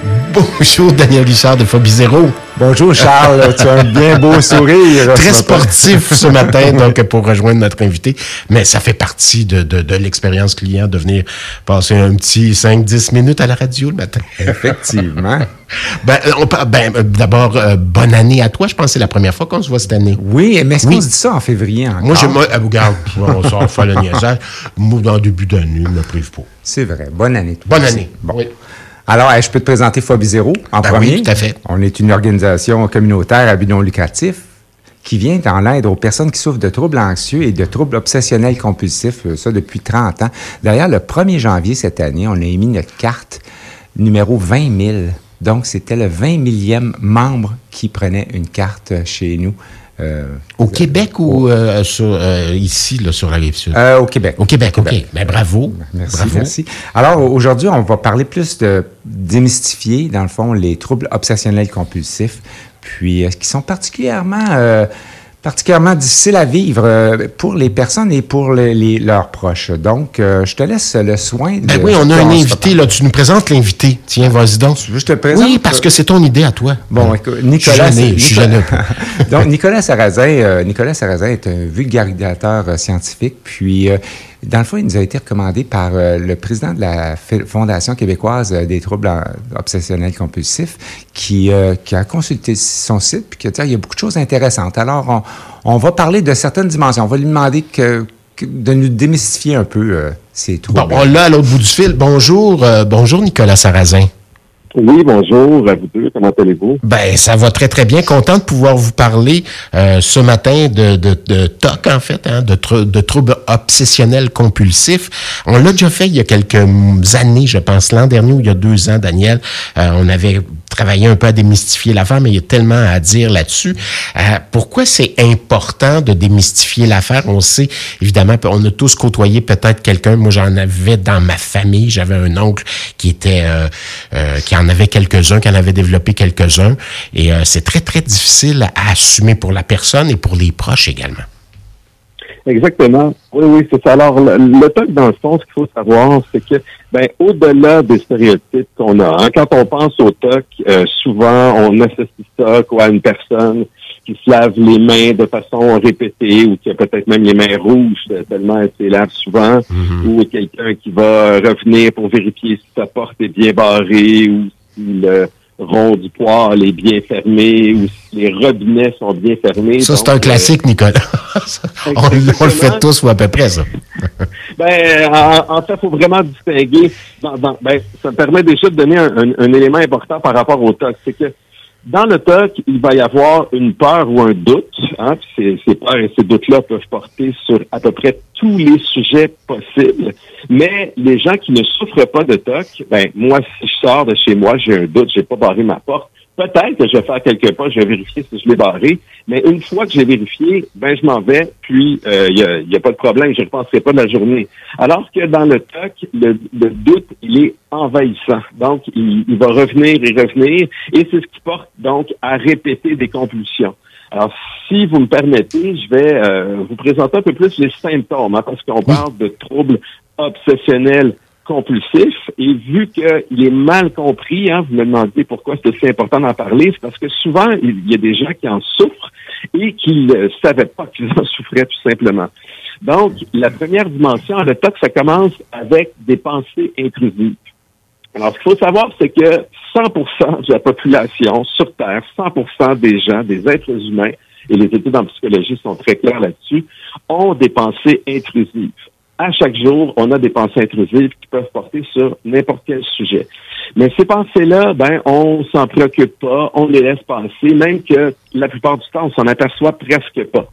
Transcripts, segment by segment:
Bonjour Daniel Richard de Phobie Zéro. Bonjour Charles, tu as un bien beau sourire. Très sportif ce matin, donc pour rejoindre notre invité. Mais ça fait partie de, de, de l'expérience client de venir passer un petit 5-10 minutes à la radio le matin. Effectivement. ben, ben d'abord, euh, bonne année à toi. Je pense que c'est la première fois qu'on se voit cette année. Oui, mais est-ce qu'on se dit ça en février encore? Moi, je, moi, ah, regarde, on sort faire le niaisage. Moi, dans le début d'année, ne me prive pas. C'est vrai. Bonne année. Bonne année. Bon. Oui. Alors, je peux te présenter Phobie Zéro en ben premier. Oui, tout à fait. On est une organisation communautaire à but non lucratif qui vient en aide aux personnes qui souffrent de troubles anxieux et de troubles obsessionnels compulsifs, ça depuis 30 ans. D'ailleurs, le 1er janvier cette année, on a émis notre carte numéro 20 000. Donc, c'était le 20 millième membre qui prenait une carte chez nous. Euh, au Québec ou euh, sur, euh, ici, là, sur la rive sud? au Québec. Au Québec, OK. Ben, bravo. Merci, bravo. merci. Alors, aujourd'hui, on va parler plus de démystifier, dans le fond, les troubles obsessionnels compulsifs, puis qui sont particulièrement particulièrement difficile à vivre euh, pour les personnes et pour les, les, leurs proches. Donc, euh, je te laisse le soin de... Ben oui, on a un invité, là. Tu nous présentes l'invité. Tiens, vas-y donc. Tu veux je te présente? Oui, parce que c'est ton idée à toi. Bon, écoute, Nicolas... Je suis gêné, je suis gêné. donc, Nicolas Sarrazin, euh, Nicolas Sarrazin est un vulgarisateur scientifique, puis... Dans le fond, il nous a été recommandé par euh, le président de la Fondation québécoise des troubles obsessionnels compulsifs qui, euh, qui a consulté son site puis qui a dit il y a beaucoup de choses intéressantes. Alors, on, on va parler de certaines dimensions. On va lui demander que, que de nous démystifier un peu euh, ces troubles. Bon, là, à l'autre bout du fil, bonjour, bonjour Nicolas Sarrazin. Oui, bonjour à vous deux. Comment allez-vous? Ben, ça va très, très bien. Content de pouvoir vous parler euh, ce matin de, de, de TOC, en fait, hein, de, tr de troubles obsessionnels compulsifs. On l'a déjà fait il y a quelques années, je pense, l'an dernier ou il y a deux ans, Daniel. Euh, on avait travaillé un peu à démystifier l'affaire, mais il y a tellement à dire là-dessus. Euh, pourquoi c'est important de démystifier l'affaire? On sait, évidemment, on a tous côtoyé peut-être quelqu'un. Moi, j'en avais dans ma famille. J'avais un oncle qui était... qui en avait quelques-uns, qui en avait développé quelques-uns. Et euh, c'est très, très difficile à assumer pour la personne et pour les proches également. Exactement. Oui, oui, c'est ça. Alors, le, le TOC, dans le fond, ce qu'il faut savoir, c'est que, ben, au-delà des stéréotypes qu'on a, hein, quand on pense au TOC, euh, souvent, on associe ça quoi, à une personne qui se lave les mains de façon répétée ou qui a peut-être même les mains rouges tellement elle se lave souvent Mm-hmm. ou quelqu'un qui va revenir pour vérifier si sa porte est bien barrée ou si le rond du poêle est bien fermé ou si les robinets sont bien fermés. Ça, c'est un classique, Nicolas. on, on, le fait tous ou à peu près, ça. ben, en, en fait, il faut vraiment distinguer. Dans, dans, ben, ça me permet déjà de donner un, un, un élément important par rapport au TOC. C'est que dans le TOC, il va y avoir une peur ou un doute. Hein, ces, ces peurs et ces doutes-là peuvent porter sur à peu près tous les sujets possibles. Mais les gens qui ne souffrent pas de TOC, ben moi, si je sors de chez moi, j'ai un doute, j'ai pas barré ma porte. Peut-être que je vais faire quelques pas, je vais vérifier si je l'ai barré, mais une fois que j'ai vérifié, ben je m'en vais, puis il euh, n'y a, y a, pas de problème, je ne repenserai pas de la journée. Alors que dans le TOC, le, le doute, il est envahissant. Donc, il, il va revenir et revenir, et c'est ce qui porte donc à répéter des compulsions. Alors, si vous me permettez, je vais euh, vous présenter un peu plus les symptômes, hein, parce qu'on parle de troubles obsessionnels compulsif et vu qu'il est mal compris, hein, vous me demandez pourquoi c'est aussi important d'en parler, c'est parce que souvent, il y a des gens qui en souffrent et qui ne savaient pas qu'ils en souffraient tout simplement. Donc, la première dimension, le TOC, ça commence avec des pensées intrusives. Alors, ce qu'il faut savoir, c'est que 100% de la population sur Terre, 100% des gens, des êtres humains, et les études en psychologie sont très claires là-dessus, ont des pensées intrusives à chaque jour, on a des pensées intrusives qui peuvent porter sur n'importe quel sujet. Mais ces pensées-là, ben, on s'en préoccupe pas, on les laisse passer, même que la plupart du temps, on s'en aperçoit presque pas.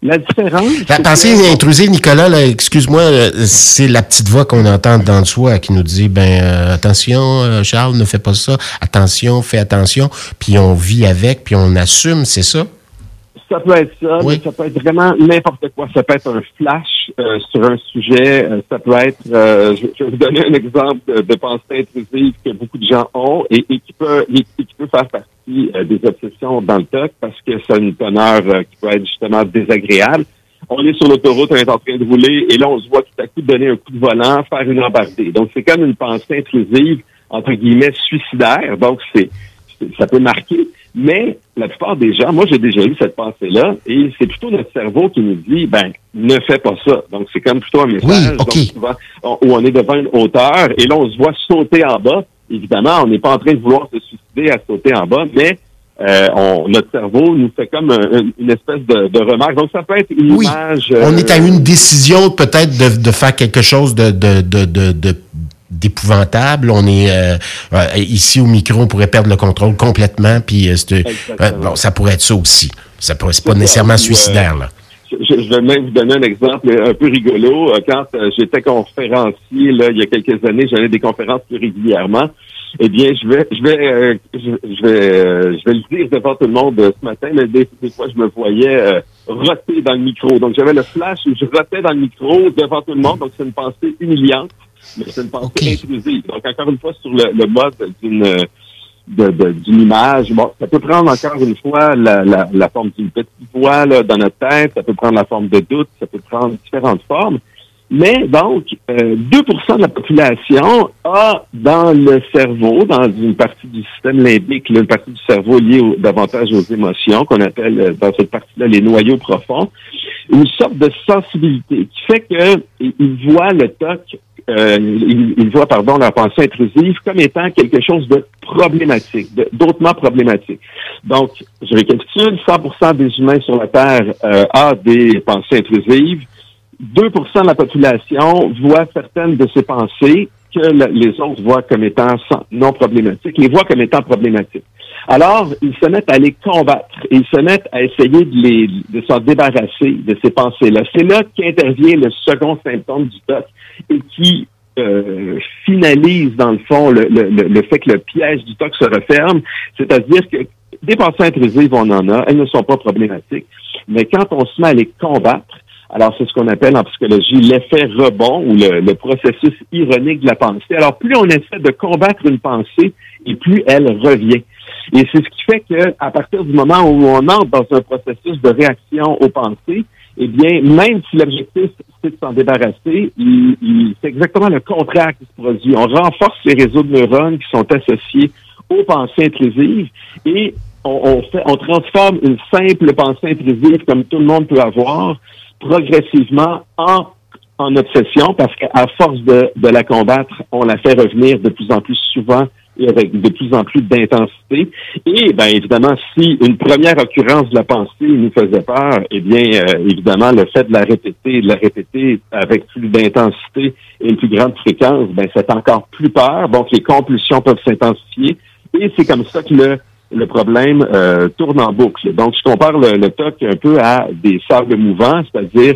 La différence. La pensée que... intrusive, Nicolas, excuse-moi, c'est la petite voix qu'on entend dans le soi qui nous dit ben euh, attention, euh, Charles, ne fais pas ça, attention, fais attention, puis on vit avec, puis on assume, c'est ça? Ça peut être ça, mais ça peut être vraiment n'importe quoi. Ça peut être un flash euh, sur un sujet. Euh, ça peut être, euh, je, vais vous donner un exemple de, pensée intrusive que beaucoup de gens ont et, qui peut qui peut faire partie des obsessions dans le TOC parce que ça a une teneur qui peut être justement désagréable. On est sur l'autoroute, on est en train de rouler et là on se voit tout à coup donner un coup de volant, faire une embardée. Donc c'est comme une pensée intrusive entre guillemets suicidaire. Donc c'est ça peut marquer. Mais la plupart des gens, moi j'ai déjà eu cette pensée-là, et c'est plutôt notre cerveau qui nous dit, ben, ne fais pas ça. Donc c'est comme plutôt un message où on est devant une hauteur, et là on se voit sauter en bas. Évidemment, on n'est pas en train de vouloir se suicider à sauter en bas, mais euh, on, notre cerveau nous fait comme une espèce de, remarque. Donc, ça peut être une image. on est à euh, une décision peut-être de, de, faire quelque chose de, de, de, de d'épouvantable. On est euh, euh, ici au micro, on pourrait perdre le contrôle complètement. Puis euh, bon, ça pourrait être ça aussi. Ça pourrait, c'est pas nécessairement suicidaire là. Je, vais même vous donner un exemple un peu rigolo. Quand j'étais conférencier là, il y a quelques années, j'avais des conférences plus régulièrement. Eh bien, je vais, je vais, je, vais, je vais le dire devant tout le monde ce matin. Mais des, fois, je me voyais roter dans le micro. Donc, j'avais le flash où je rotais dans le micro devant tout le monde. Donc, c'est une pensée humiliante mais c'est une pensée intrusive. Donc, encore une fois, sur le, mode d'une d'une image. Bon, ça peut prendre encore une fois la, la, la forme d'une petite voix là, dans notre tête, ça peut prendre la forme de doute, ça peut prendre différentes formes. Mais donc, euh, 2% de la population a dans le cerveau, dans une partie du système limbique, une partie du cerveau liée davantage aux émotions, qu'on appelle euh, dans cette partie-là les noyaux profonds, une sorte de sensibilité qui fait qu'ils voient le TOC euh, ils, voient pardon leur pensée intrusive comme étant quelque chose de problématique, d'autrement problématique. Donc, je récapitule, 100% des humains sur la Terre euh, a des pensées intrusives. 2% de la population voit certaines de ces pensées que les autres voient comme étant non problématiques, les voient comme étant problématiques. Alors, ils se mettent à les combattre. Ils se mettent à essayer de, les, de s'en débarrasser de ces pensées-là. C'est là qu'intervient le second symptôme du TOC et qui euh, finalise, dans le fond, le, le, le, fait que le piège du TOC se referme. C'est-à-dire que des pensées intrusives, on en a. Elles ne sont pas problématiques. Mais quand on se met à les combattre, alors, c'est ce qu'on appelle en psychologie l'effet rebond ou le, le, processus ironique de la pensée. Alors, plus on essaie de combattre une pensée, et plus elle revient. Et c'est ce qui fait que, à partir du moment où on entre dans un processus de réaction aux pensées, eh bien, même si l'objectif c'est de s'en débarrasser, il, c'est exactement le contraire qui se produit. On renforce les réseaux de neurones qui sont associés aux pensées intrusives et on, fait, on transforme une simple pensée intrusive comme tout le monde peut avoir progressivement en en obsession parce qu'à force de, de la combattre, on la fait revenir de plus en plus souvent et avec de plus en plus d'intensité. Et bien évidemment, si une première occurrence de la pensée nous faisait peur, eh bien euh, évidemment le fait de la répéter, de la répéter avec plus d'intensité et une plus grande fréquence, ben c'est encore plus peur. Donc les compulsions peuvent s'intensifier et c'est comme ça que le le problème euh, tourne en boucle. Donc, je compare le, le TOC un peu à des sables mouvants, c'est-à-dire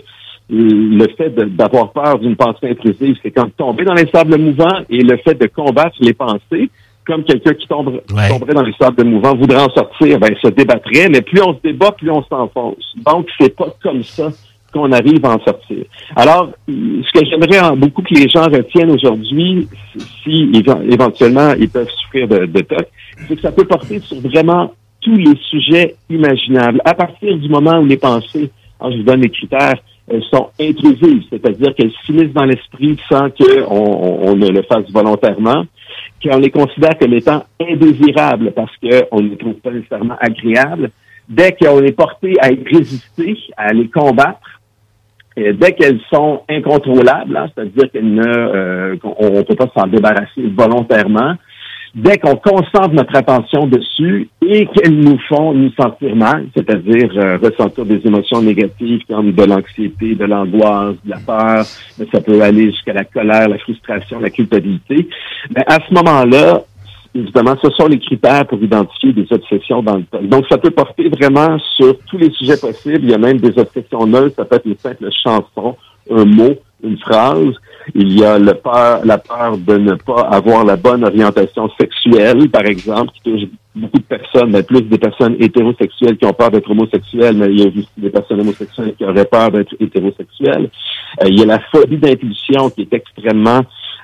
le fait d'avoir peur d'une pensée intrusive, c'est quand tomber dans les sables mouvants et le fait de combattre les pensées, comme quelqu'un qui tombe, tomberait dans les sables mouvants voudrait en sortir, ben, se débattrait, mais plus on se débat, plus on s'enfonce. Donc, c'est pas comme ça qu'on arrive à en sortir. Alors, ce que j'aimerais beaucoup que les gens retiennent aujourd'hui, si éventuellement ils peuvent souffrir de, TOC, c'est que ça peut porter sur vraiment tous les sujets imaginables. À partir du moment où les pensées, alors je vous donne les critères, elles sont intrusives, c'est-à-dire qu'elles s'immiscent dans l'esprit sans qu'on on, ne le fasse volontairement, qu'on les considère comme étant indésirables parce qu'on ne les trouve pas nécessairement agréables. Dès qu'on est porté à y résister, à les combattre, dès qu'elles sont incontrôlables, hein, c'est-à-dire qu'elles ne, euh, peut pas s'en débarrasser volontairement, dès qu'on concentre notre attention dessus et qu'elles nous font nous sentir mal, c'est-à-dire euh, ressentir des émotions négatives comme de l'anxiété, de l'angoisse, de la peur, ça peut aller jusqu'à la colère, la frustration, la culpabilité. Mais à ce moment-là, évidemment, ce sont les critères pour identifier des obsessions dans le temps. Donc, ça peut porter vraiment sur tous les sujets possibles. Il y a même des obsessions neutres. Ça peut être une simple chanson, un mot, une phrase. Il y a le peur, la peur de ne pas avoir la bonne orientation sexuelle, par exemple, qui touche beaucoup de personnes, mais plus des personnes hétérosexuelles qui ont peur d'être homosexuelles, mais il y a aussi des personnes homosexuelles qui auraient peur d'être hétérosexuelles. Euh, il y a la phobie d'impulsion qui est extrêmement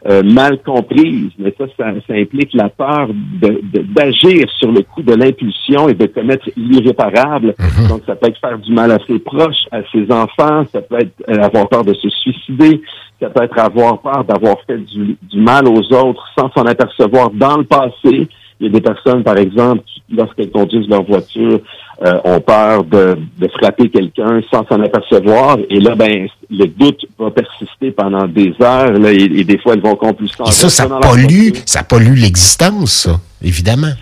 euh, mal comprise, mais ça, ça, implique la peur d'agir de, sur le coup de l'impulsion et de commettre l'irréparable. Mhm. Donc, ça peut être faire du mal à ses proches, à ses enfants, ça peut être euh, avoir peur de se suicider, ça peut être avoir peur d'avoir fait du, du mal aux autres sans s'en apercevoir dans le passé. Il y a des personnes, par exemple, qui, lorsqu'elles conduisent leur voiture, euh, ont peur de, de frapper quelqu'un sans s'en apercevoir. Et là, ben, le doute va persister pendant des heures. Là, et, des fois, elles vont compulser. ça, ça pollue, ça pollue l'existence, évidemment.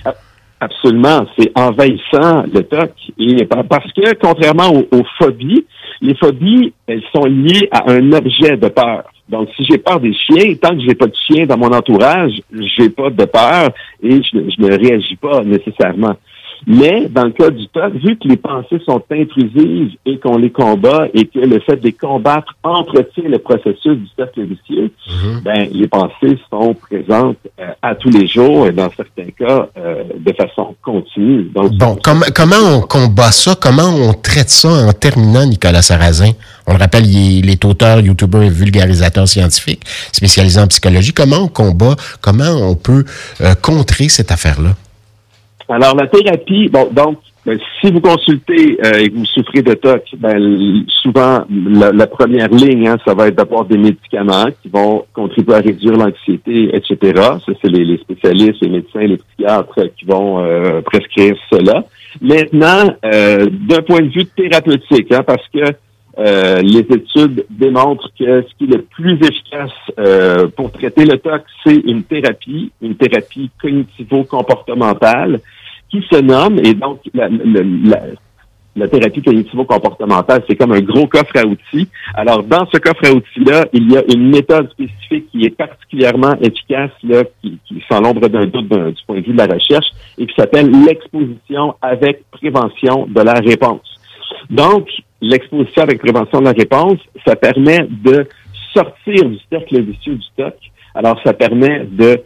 Absolument. C'est envahissant, le TOC. Et parce que, contrairement aux phobies, les phobies, elles sont liées à un objet de peur. Donc, si j'ai peur des chiens, tant que j'ai pas de chien dans mon entourage, j'ai pas de peur et je, ne réagis pas nécessairement. Mais dans le cas du TOC, vu que les pensées sont intrusives et qu'on les combat et que le fait de les combattre entretient le processus du cercle vicieux, mhm. ben, les pensées sont présentes euh, à tous les jours et dans certains cas euh, de façon continue. Donc, bon, comment on combat ça? Comment on traite ça en terminant, Nicolas Sarrazin? On le rappelle, il est, auteur, youtubeur et vulgarisateur scientifique spécialisé en psychologie. Comment on combat, comment on peut euh, contrer cette affaire-là? Alors, la thérapie, bon, donc, ben, si vous consultez euh, et que vous souffrez de TOC, ben, souvent, la, première ligne, hein, ça va être d'avoir des médicaments qui vont contribuer à réduire l'anxiété, etc. Ça, c'est les, spécialistes, les médecins, les psychiatres qui vont euh, prescrire cela. Maintenant, euh, d'un point de vue thérapeutique, hein, parce que les études démontrent que ce qui est le plus efficace pour traiter le TOC, c'est une thérapie, une thérapie cognitivo-comportementale qui se nomme, et donc la, la, thérapie cognitivo-comportementale, c'est comme un gros coffre à outils. Alors, dans ce coffre à outils-là, il y a une méthode spécifique qui est particulièrement efficace, là, qui, qui sans l'ombre d'un doute du point de vue de la recherche, et qui s'appelle l'exposition avec prévention de la réponse. Donc, l'exposition avec prévention de la réponse, ça permet de sortir du cercle vicieux du stock. Alors, ça permet de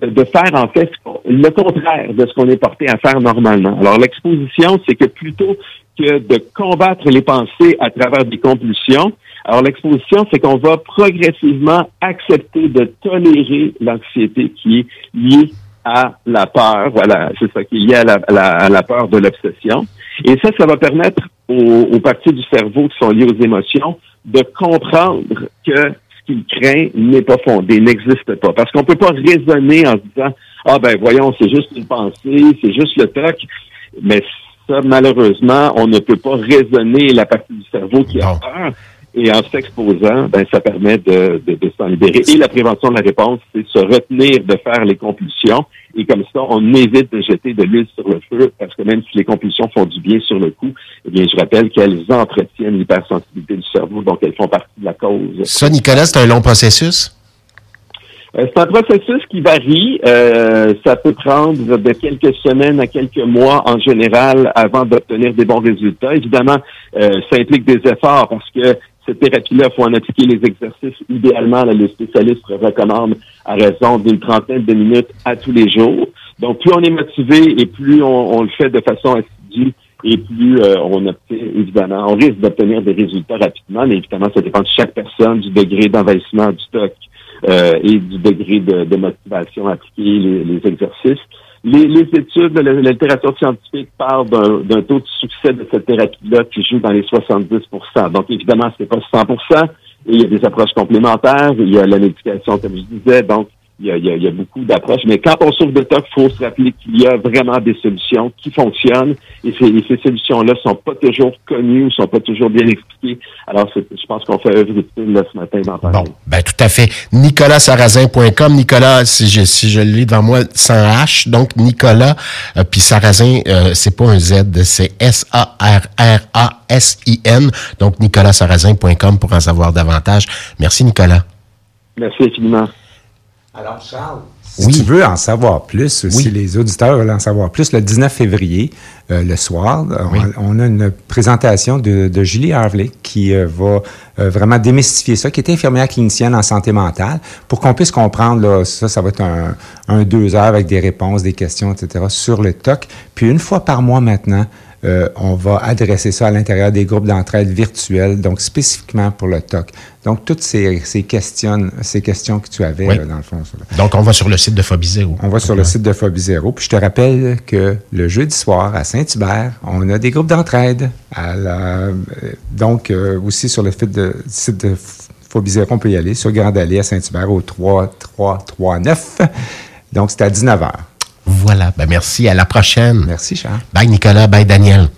de, faire en fait le contraire de ce qu'on est porté à faire normalement. Alors l'exposition, c'est que plutôt que de combattre les pensées à travers des compulsions, alors l'exposition, c'est qu'on va progressivement accepter de tolérer l'anxiété qui est liée à la peur. Voilà, c'est ça qui est lié à la, peur de l'obsession. Et ça, ça va permettre aux parties du cerveau qui sont liées aux émotions de comprendre que qu'il craint n'est pas fondé, n'existe pas. Parce qu'on peut pas raisonner en se disant Ah ben voyons, c'est juste une pensée, c'est juste le toc. Mais ça, malheureusement, on ne peut pas raisonner la partie du cerveau qui a peur. Et en s'exposant, ben, ça permet de, de, de s'en libérer. Et la prévention de la réponse, c'est se retenir de faire les compulsions. Et comme ça, on évite de jeter de l'huile sur le feu, parce que même si les compulsions font du bien sur le coup, eh bien, je rappelle qu'elles entretiennent l'hypersensibilité du cerveau, donc elles font partie de la cause. Ça, Nicolas, c'est un long processus? Euh, c'est un processus qui varie. Euh, ça peut prendre de quelques semaines à quelques mois en général avant d'obtenir des bons résultats. Évidemment, euh, ça implique des efforts parce que cette thérapie-là, il faut en appliquer les exercices. Idéalement, les spécialistes recommandent à raison d'une trentaine de minutes à tous les jours. Donc, plus on est motivé et plus on, le fait de façon assidue et plus euh, on obtient, évidemment, on risque d'obtenir des résultats rapidement, mais évidemment, ça dépend de chaque personne, du degré d'envahissement du stock euh, et du degré de, motivation à appliquer les exercices. Les, études de la, littérature scientifique parlent d'un taux de succès de cette thérapie-là qui joue dans les 70% Donc, évidemment, ce n'est pas 100% et il y a des approches complémentaires, il y a la médication, comme je disais. Donc, il y a, il y a, beaucoup d'approches. Mais quand on souffre de TOC, il faut se rappeler qu'il y a vraiment des solutions qui fonctionnent et ces, ces solutions-là sont pas toujours connues, sont pas toujours bien expliquées. Alors, je pense qu'on fait œuvre utile là, ce matin d'en parler. Bon, ben tout à fait. NicolasSarrazin.com. Nicolas, si je, si je le lis devant moi, sans H, donc Nicolas, euh, puis Sarrazin, euh, c'est pas un Z, c'est S-A-R-R-A-S-I-N. Donc, NicolasSarrazin.com pour en savoir davantage. Merci, Nicolas. Merci infiniment. Alors, Charles, si tu veux en savoir plus, si les auditeurs veulent en savoir plus, le 19 février, euh, le soir, on, a une présentation de, Julie Harvey qui euh, va euh, vraiment démystifier ça, qui est infirmière clinicienne en santé mentale, pour qu'on puisse comprendre, là, ça, ça va être un, un, deux heures avec des réponses, des questions, etc., sur le TOC. Puis une fois par mois maintenant, euh, on va adresser ça à l'intérieur des groupes d'entraide virtuels, donc spécifiquement pour le TOC. Donc, toutes ces, questions, ces questions que tu avais, dans le fond. Donc, on va sur le site de Phobie Zéro. On va sur le site de Phobie Zéro. Puis, je te rappelle que le jeudi soir, à Saint-Hubert, on a des groupes d'entraide. Euh, donc, euh, aussi sur le site de, site de Phobie Zéro, on peut y aller, sur Grande Allée à Saint-Hubert, au 3339. Donc, c'est à 19h. Voilà. Ben, merci. À la prochaine. Merci, Charles. Bye, Nicolas. Bye, Daniel.